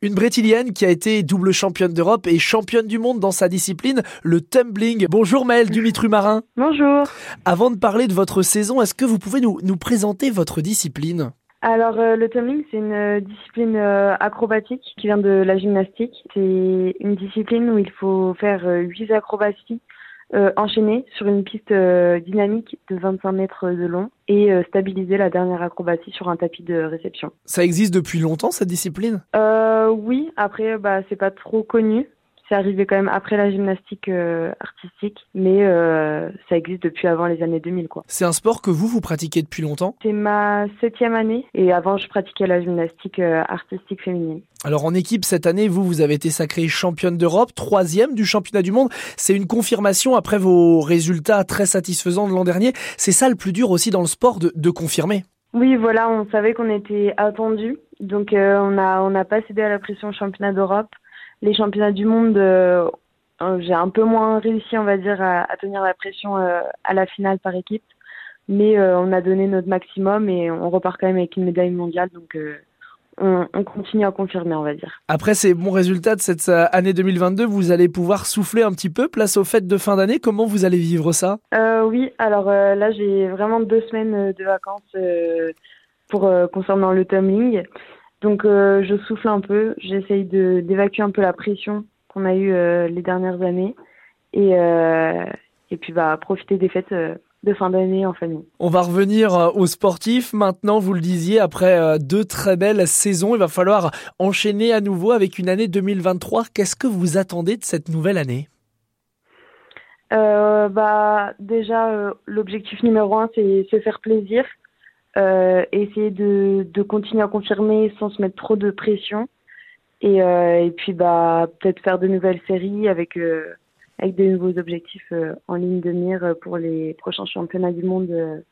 Une Brétilienne qui a été double championne d'Europe et championne du monde dans sa discipline, le tumbling. Bonjour Maëlle Dumitru-Marin. Bonjour. Avant de parler de votre saison, est-ce que vous pouvez nous, nous présenter votre discipline? Alors euh, le tumbling, c'est une euh, discipline euh, acrobatique qui vient de la gymnastique. C'est une discipline où il faut faire huit acrobaties enchaînées sur une piste dynamique de 25 mètres de long et stabiliser la dernière acrobatie sur un tapis de réception. Ça existe depuis longtemps cette discipline? Oui, après bah c'est pas trop connu. C'est arrivé quand même après la gymnastique euh, artistique, mais euh, ça existe depuis avant les années 2000. quoi. C'est un sport que vous, vous pratiquez depuis longtemps? C'est ma septième année et avant je pratiquais la gymnastique euh, artistique féminine. Alors en équipe cette année, vous, vous avez été sacrée championne d'Europe, troisième du championnat du monde. C'est une confirmation après vos résultats très satisfaisants de l'an dernier. C'est ça le plus dur aussi dans le sport de, de confirmer? Oui, voilà, on savait qu'on était attendu, donc on n'a on a pas cédé à la pression championnat d'Europe les championnats du monde, euh, euh, j'ai un peu moins réussi, on va dire, à, tenir la pression euh, à la finale par équipe. Mais on a donné notre maximum et on repart quand même avec une médaille mondiale. Donc on, continue à confirmer, on va dire. Après ces bons résultats de cette année 2022, vous allez pouvoir souffler un petit peu place aux fêtes de fin d'année. Comment vous allez vivre ça? Oui, alors là j'ai vraiment deux semaines de vacances pour concernant le tumbling. Donc euh, je souffle un peu, j'essaye d'évacuer un peu la pression qu'on a eue euh, les dernières années et, euh, et puis bah, profiter des fêtes de fin d'année en famille. On va revenir aux sportifs. Maintenant, vous le disiez, après deux très belles saisons, il va falloir enchaîner à nouveau avec une année 2023. Qu'est-ce que vous attendez de cette nouvelle année? Bah, Déjà, l'objectif numéro un, c'est se faire plaisir. Euh, essayer de, de, continuer à confirmer sans se mettre trop de pression. Et, euh, puis bah peut-être faire de nouvelles séries avec euh, avec des nouveaux objectifs en ligne de mire pour les prochains championnats du monde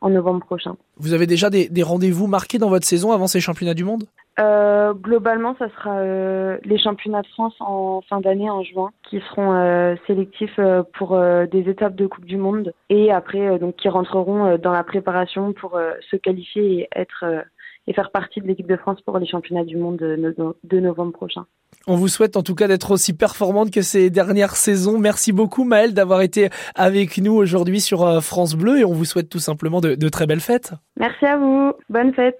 en novembre prochain. Vous avez déjà des rendez-vous marqués dans votre saison avant ces championnats du monde? Euh, Globalement, ça sera euh, les championnats de France en fin d'année, en juin, qui seront euh, sélectifs euh, pour des étapes de Coupe du Monde et après, donc, qui rentreront dans la préparation pour se qualifier et être et faire partie de l'équipe de France pour les championnats du monde de, de novembre prochain. On vous souhaite en tout cas d'être aussi performante que ces dernières saisons. Merci beaucoup Maëlle d'avoir été avec nous aujourd'hui sur France Bleu et on vous souhaite tout simplement de, de très belles fêtes. Merci à vous. Bonne fête.